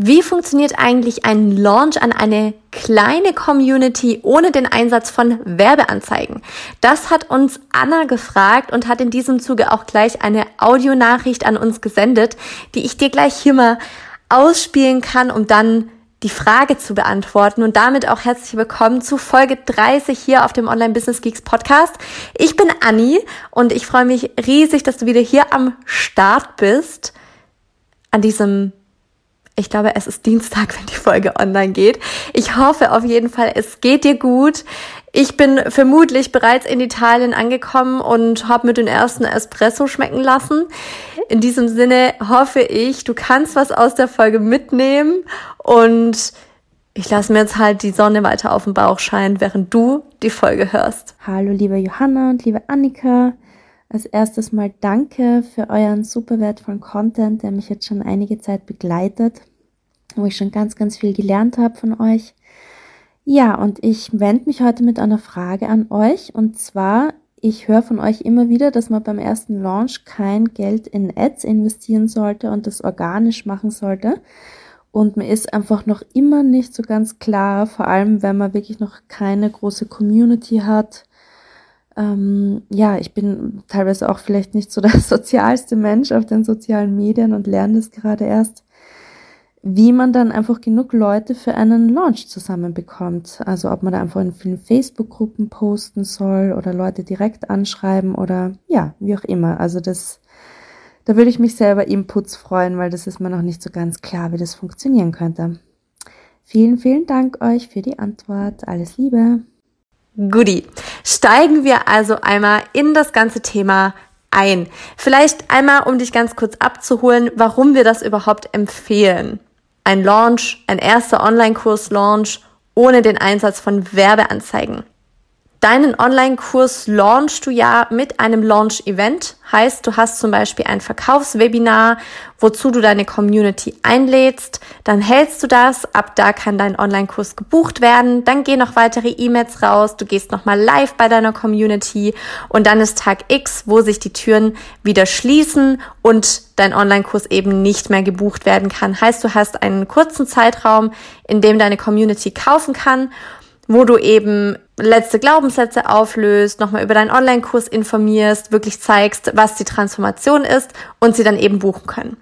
Wie funktioniert eigentlich ein Launch an eine kleine Community ohne den Einsatz von Werbeanzeigen? Das hat uns Anna gefragt und hat in diesem Zuge auch gleich eine Audionachricht an uns gesendet, die ich dir gleich hier mal ausspielen kann, um dann die Frage zu beantworten und damit auch herzlich willkommen zu Folge 30 hier auf dem Online Business Geeks Podcast. Ich bin Anni und ich freue mich riesig, dass du wieder hier am Start bist an diesem ich glaube, es ist Dienstag, wenn die Folge online geht. Ich hoffe auf jeden Fall, es geht dir gut. Ich bin vermutlich bereits in Italien angekommen und habe mir den ersten Espresso schmecken lassen. In diesem Sinne hoffe ich, du kannst was aus der Folge mitnehmen und ich lasse mir jetzt halt die Sonne weiter auf den Bauch scheinen, während du die Folge hörst. Hallo liebe Johanna und liebe Annika. Als erstes mal danke für euren super wertvollen Content, der mich jetzt schon einige Zeit begleitet, wo ich schon ganz, ganz viel gelernt habe von euch. Ja, und ich wende mich heute mit einer Frage an euch. Und zwar, ich höre von euch immer wieder, dass man beim ersten Launch kein Geld in Ads investieren sollte und das organisch machen sollte. Und mir ist einfach noch immer nicht so ganz klar, vor allem wenn man wirklich noch keine große Community hat, ähm, ja, ich bin teilweise auch vielleicht nicht so der sozialste Mensch auf den sozialen Medien und lerne das gerade erst, wie man dann einfach genug Leute für einen Launch zusammenbekommt. Also ob man da einfach in vielen Facebook-Gruppen posten soll oder Leute direkt anschreiben oder ja, wie auch immer. Also das, da würde ich mich selber Inputs freuen, weil das ist mir noch nicht so ganz klar, wie das funktionieren könnte. Vielen, vielen Dank euch für die Antwort. Alles Liebe. Goodie. Steigen wir also einmal in das ganze Thema ein. Vielleicht einmal, um dich ganz kurz abzuholen, warum wir das überhaupt empfehlen. Ein Launch, ein erster Online-Kurs-Launch ohne den Einsatz von Werbeanzeigen. Deinen Online-Kurs launchst du ja mit einem Launch-Event. Heißt, du hast zum Beispiel ein Verkaufswebinar, wozu du deine Community einlädst. Dann hältst du das. Ab da kann dein Online-Kurs gebucht werden. Dann gehen noch weitere E-Mails raus. Du gehst nochmal live bei deiner Community. Und dann ist Tag X, wo sich die Türen wieder schließen und dein Online-Kurs eben nicht mehr gebucht werden kann. Heißt, du hast einen kurzen Zeitraum, in dem deine Community kaufen kann wo du eben letzte Glaubenssätze auflöst, nochmal über deinen Online-Kurs informierst, wirklich zeigst, was die Transformation ist und sie dann eben buchen können.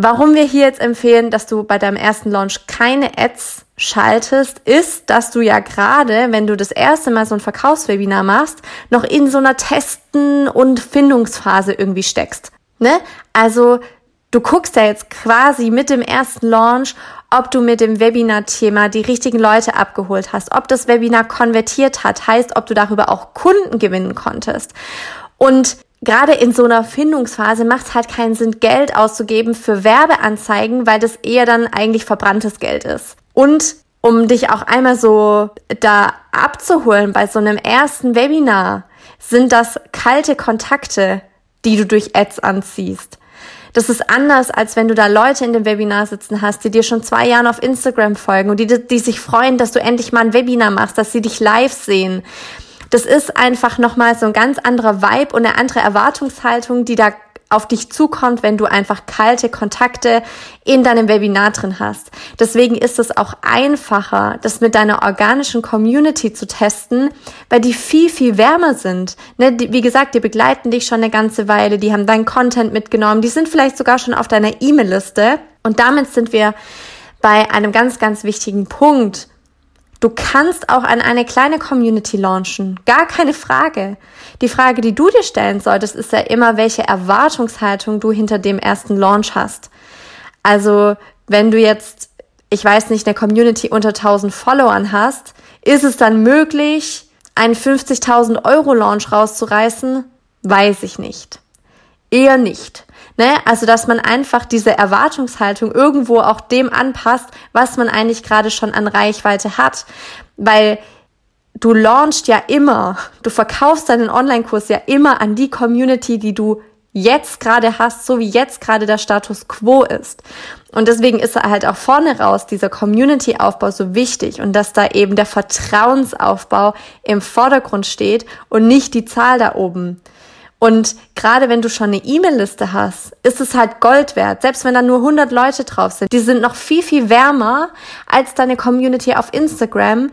Warum wir hier jetzt empfehlen, dass du bei deinem ersten Launch keine Ads schaltest, ist, dass du ja gerade, wenn du das erste Mal so ein Verkaufswebinar machst, noch in so einer Testen- und Findungsphase irgendwie steckst. Ne? Also du guckst ja jetzt quasi mit dem ersten Launch, ob du mit dem Webinar-Thema die richtigen Leute abgeholt hast, ob das Webinar konvertiert hat, heißt, ob du darüber auch Kunden gewinnen konntest. Und gerade in so einer Findungsphase macht es halt keinen Sinn, Geld auszugeben für Werbeanzeigen, weil das eher dann eigentlich verbranntes Geld ist. Und um dich auch einmal so da abzuholen bei so einem ersten Webinar, sind das kalte Kontakte, die du durch Ads anziehst. Das ist anders, als wenn du da Leute in dem Webinar sitzen hast, die dir schon zwei Jahren auf Instagram folgen und die, die sich freuen, dass du endlich mal ein Webinar machst, dass sie dich live sehen. Das ist einfach nochmal so ein ganz anderer Vibe und eine andere Erwartungshaltung, die da auf dich zukommt, wenn du einfach kalte Kontakte in deinem Webinar drin hast. Deswegen ist es auch einfacher, das mit deiner organischen Community zu testen, weil die viel, viel wärmer sind. Ne, die, wie gesagt, die begleiten dich schon eine ganze Weile, die haben deinen Content mitgenommen, die sind vielleicht sogar schon auf deiner E-Mail-Liste. Und damit sind wir bei einem ganz, ganz wichtigen Punkt, Du kannst auch an eine kleine Community launchen. Gar keine Frage. Die Frage, die du dir stellen solltest, ist ja immer, welche Erwartungshaltung du hinter dem ersten Launch hast. Also, wenn du jetzt, ich weiß nicht, eine Community unter 1000 Followern hast, ist es dann möglich, einen 50.000 Euro Launch rauszureißen? Weiß ich nicht. Eher nicht. Ne? Also, dass man einfach diese Erwartungshaltung irgendwo auch dem anpasst, was man eigentlich gerade schon an Reichweite hat. Weil du launchst ja immer, du verkaufst deinen Online-Kurs ja immer an die Community, die du jetzt gerade hast, so wie jetzt gerade der Status quo ist. Und deswegen ist halt auch vorne raus dieser Community-Aufbau so wichtig und dass da eben der Vertrauensaufbau im Vordergrund steht und nicht die Zahl da oben. Und gerade wenn du schon eine E-Mail-Liste hast, ist es halt Gold wert. Selbst wenn da nur 100 Leute drauf sind. Die sind noch viel, viel wärmer als deine Community auf Instagram,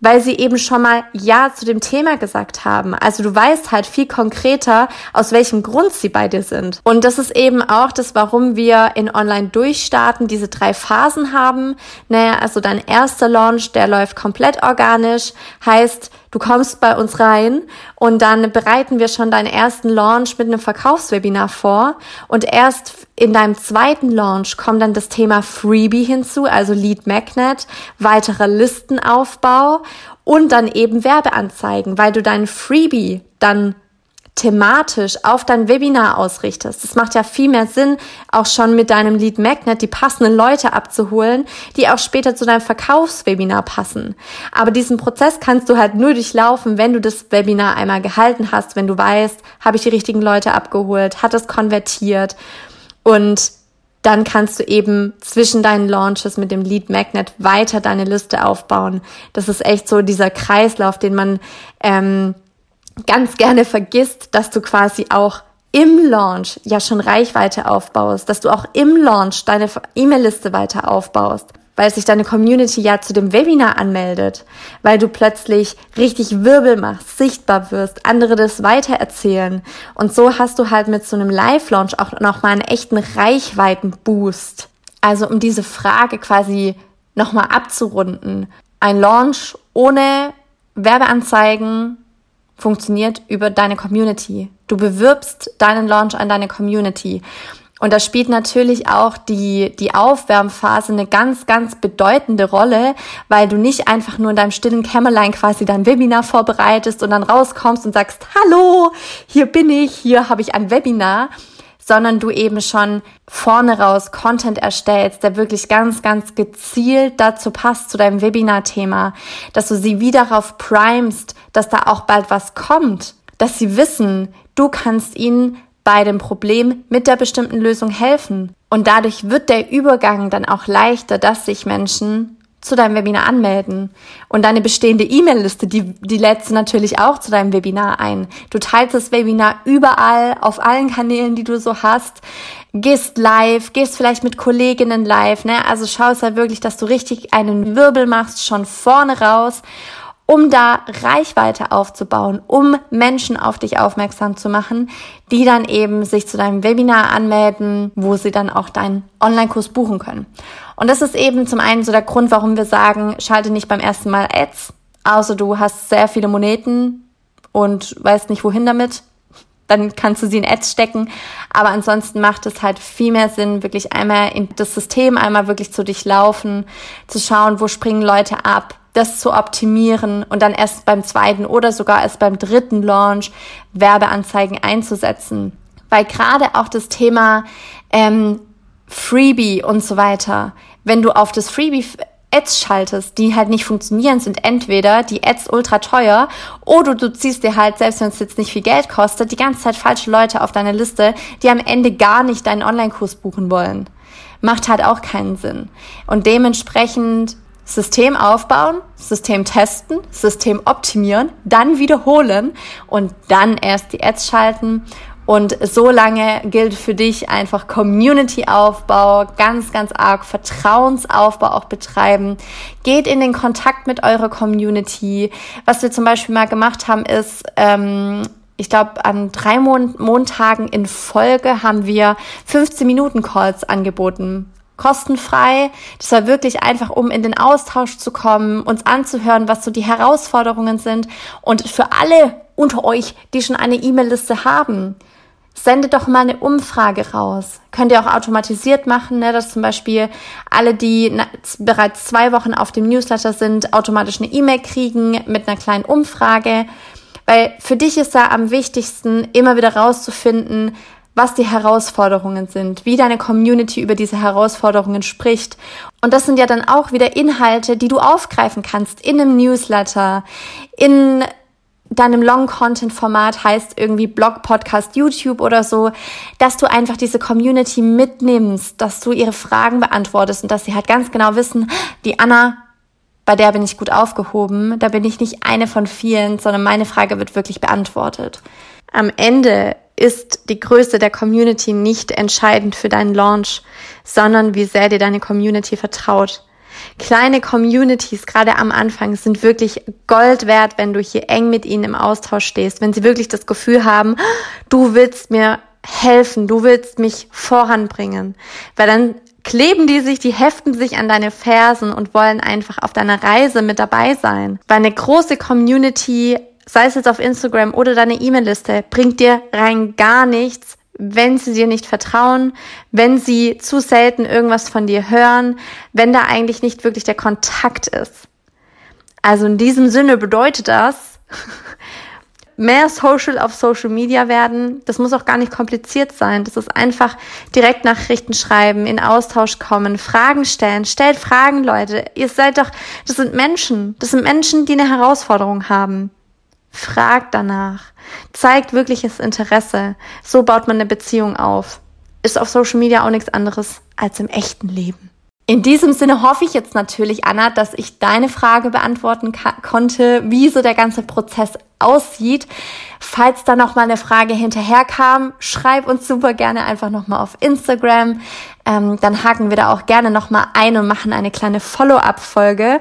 weil sie eben schon mal Ja zu dem Thema gesagt haben. Also du weißt halt viel konkreter, aus welchem Grund sie bei dir sind. Und das ist eben auch das, warum wir in Online durchstarten, diese drei Phasen haben. Naja, also dein erster Launch, der läuft komplett organisch, heißt, Du kommst bei uns rein und dann bereiten wir schon deinen ersten Launch mit einem Verkaufswebinar vor. Und erst in deinem zweiten Launch kommt dann das Thema Freebie hinzu, also Lead Magnet, weiterer Listenaufbau und dann eben Werbeanzeigen, weil du deinen Freebie dann thematisch auf dein Webinar ausrichtest. Das macht ja viel mehr Sinn, auch schon mit deinem Lead Magnet die passenden Leute abzuholen, die auch später zu deinem Verkaufswebinar passen. Aber diesen Prozess kannst du halt nur durchlaufen, wenn du das Webinar einmal gehalten hast, wenn du weißt, habe ich die richtigen Leute abgeholt, hat es konvertiert und dann kannst du eben zwischen deinen Launches mit dem Lead Magnet weiter deine Liste aufbauen. Das ist echt so dieser Kreislauf, den man ähm, ganz gerne vergisst, dass du quasi auch im Launch ja schon Reichweite aufbaust, dass du auch im Launch deine E-Mail-Liste weiter aufbaust, weil sich deine Community ja zu dem Webinar anmeldet, weil du plötzlich richtig Wirbel machst, sichtbar wirst, andere das weitererzählen. Und so hast du halt mit so einem Live-Launch auch nochmal einen echten Reichweiten-Boost. Also um diese Frage quasi nochmal abzurunden. Ein Launch ohne Werbeanzeigen, funktioniert über deine Community. Du bewirbst deinen Launch an deine Community. Und da spielt natürlich auch die, die Aufwärmphase eine ganz, ganz bedeutende Rolle, weil du nicht einfach nur in deinem stillen Kämmerlein quasi dein Webinar vorbereitest und dann rauskommst und sagst, hallo, hier bin ich, hier habe ich ein Webinar, sondern du eben schon vorne raus Content erstellst, der wirklich ganz, ganz gezielt dazu passt, zu deinem Webinar-Thema, dass du sie wie darauf primest, dass da auch bald was kommt, dass sie wissen, du kannst ihnen bei dem Problem mit der bestimmten Lösung helfen. Und dadurch wird der Übergang dann auch leichter, dass sich Menschen zu deinem Webinar anmelden. Und deine bestehende E-Mail-Liste, die, die lädst du natürlich auch zu deinem Webinar ein. Du teilst das Webinar überall, auf allen Kanälen, die du so hast. Gehst live, gehst vielleicht mit Kolleginnen live, ne? Also schaust halt wirklich, dass du richtig einen Wirbel machst, schon vorne raus um da Reichweite aufzubauen, um Menschen auf dich aufmerksam zu machen, die dann eben sich zu deinem Webinar anmelden, wo sie dann auch deinen Online-Kurs buchen können. Und das ist eben zum einen so der Grund, warum wir sagen, schalte nicht beim ersten Mal Ads, außer du hast sehr viele Moneten und weißt nicht wohin damit. Dann kannst du sie in Ads stecken. Aber ansonsten macht es halt viel mehr Sinn, wirklich einmal in das System einmal wirklich zu durchlaufen, zu schauen, wo springen Leute ab, das zu optimieren und dann erst beim zweiten oder sogar erst beim dritten Launch Werbeanzeigen einzusetzen. Weil gerade auch das Thema ähm, Freebie und so weiter, wenn du auf das Freebie Ads schaltest, die halt nicht funktionieren, sind entweder die Ads ultra teuer oder du ziehst dir halt, selbst wenn es jetzt nicht viel Geld kostet, die ganze Zeit falsche Leute auf deine Liste, die am Ende gar nicht deinen Online-Kurs buchen wollen. Macht halt auch keinen Sinn. Und dementsprechend System aufbauen, System testen, System optimieren, dann wiederholen und dann erst die Ads schalten. Und so lange gilt für dich einfach Community-Aufbau, ganz, ganz arg Vertrauensaufbau auch betreiben. Geht in den Kontakt mit eurer Community. Was wir zum Beispiel mal gemacht haben, ist, ähm, ich glaube, an drei Mon Montagen in Folge haben wir 15 Minuten Calls angeboten kostenfrei. Das war wirklich einfach, um in den Austausch zu kommen, uns anzuhören, was so die Herausforderungen sind. Und für alle unter euch, die schon eine E-Mail-Liste haben, sendet doch mal eine Umfrage raus. Könnt ihr auch automatisiert machen, ne, dass zum Beispiel alle, die bereits zwei Wochen auf dem Newsletter sind, automatisch eine E-Mail kriegen mit einer kleinen Umfrage. Weil für dich ist da am wichtigsten, immer wieder rauszufinden, was die Herausforderungen sind, wie deine Community über diese Herausforderungen spricht. Und das sind ja dann auch wieder Inhalte, die du aufgreifen kannst in einem Newsletter, in deinem Long-Content-Format heißt irgendwie Blog, Podcast, YouTube oder so, dass du einfach diese Community mitnimmst, dass du ihre Fragen beantwortest und dass sie halt ganz genau wissen, die Anna, bei der bin ich gut aufgehoben, da bin ich nicht eine von vielen, sondern meine Frage wird wirklich beantwortet. Am Ende ist die Größe der Community nicht entscheidend für deinen Launch, sondern wie sehr dir deine Community vertraut. Kleine Communities, gerade am Anfang, sind wirklich Gold wert, wenn du hier eng mit ihnen im Austausch stehst, wenn sie wirklich das Gefühl haben, du willst mir helfen, du willst mich voranbringen. Weil dann kleben die sich, die heften sich an deine Fersen und wollen einfach auf deiner Reise mit dabei sein. Weil eine große Community, sei es jetzt auf Instagram oder deine E-Mail-Liste, bringt dir rein gar nichts, wenn sie dir nicht vertrauen, wenn sie zu selten irgendwas von dir hören, wenn da eigentlich nicht wirklich der Kontakt ist. Also in diesem Sinne bedeutet das, mehr Social auf Social Media werden. Das muss auch gar nicht kompliziert sein. Das ist einfach direkt Nachrichten schreiben, in Austausch kommen, Fragen stellen. Stellt Fragen, Leute. Ihr seid doch, das sind Menschen. Das sind Menschen, die eine Herausforderung haben. Fragt danach. Zeigt wirkliches Interesse. So baut man eine Beziehung auf. Ist auf Social Media auch nichts anderes als im echten Leben. In diesem Sinne hoffe ich jetzt natürlich, Anna, dass ich deine Frage beantworten konnte, wie so der ganze Prozess aussieht. Falls da noch mal eine Frage hinterherkam, schreib uns super gerne einfach noch mal auf Instagram. Ähm, dann haken wir da auch gerne noch mal ein und machen eine kleine Follow-up-Folge.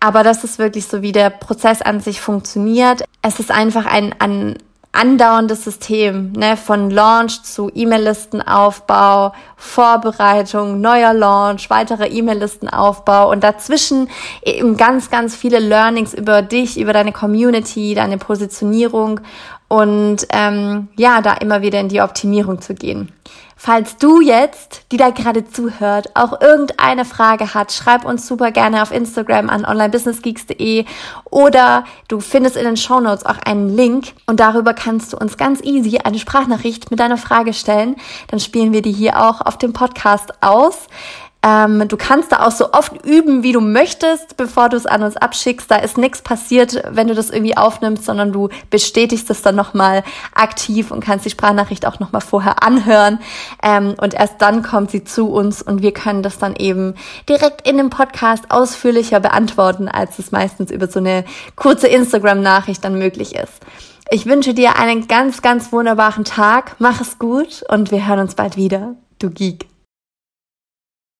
Aber das ist wirklich so, wie der Prozess an sich funktioniert. Es ist einfach ein, ein andauerndes System, ne, von Launch zu E-Mail-Listenaufbau, Vorbereitung, neuer Launch, weiterer E-Mail-Listenaufbau und dazwischen eben ganz, ganz viele Learnings über dich, über deine Community, deine Positionierung und ähm, ja, da immer wieder in die Optimierung zu gehen. Falls du jetzt, die da gerade zuhört, auch irgendeine Frage hat, schreib uns super gerne auf Instagram an onlinebusinessgeeks.de oder du findest in den Show Notes auch einen Link und darüber kannst du uns ganz easy eine Sprachnachricht mit deiner Frage stellen. Dann spielen wir die hier auch auf dem Podcast aus. Ähm, du kannst da auch so oft üben, wie du möchtest, bevor du es an uns abschickst. Da ist nichts passiert, wenn du das irgendwie aufnimmst, sondern du bestätigst es dann nochmal aktiv und kannst die Sprachnachricht auch nochmal vorher anhören. Ähm, und erst dann kommt sie zu uns und wir können das dann eben direkt in dem Podcast ausführlicher beantworten, als es meistens über so eine kurze Instagram-Nachricht dann möglich ist. Ich wünsche dir einen ganz, ganz wunderbaren Tag. Mach es gut und wir hören uns bald wieder. Du Geek.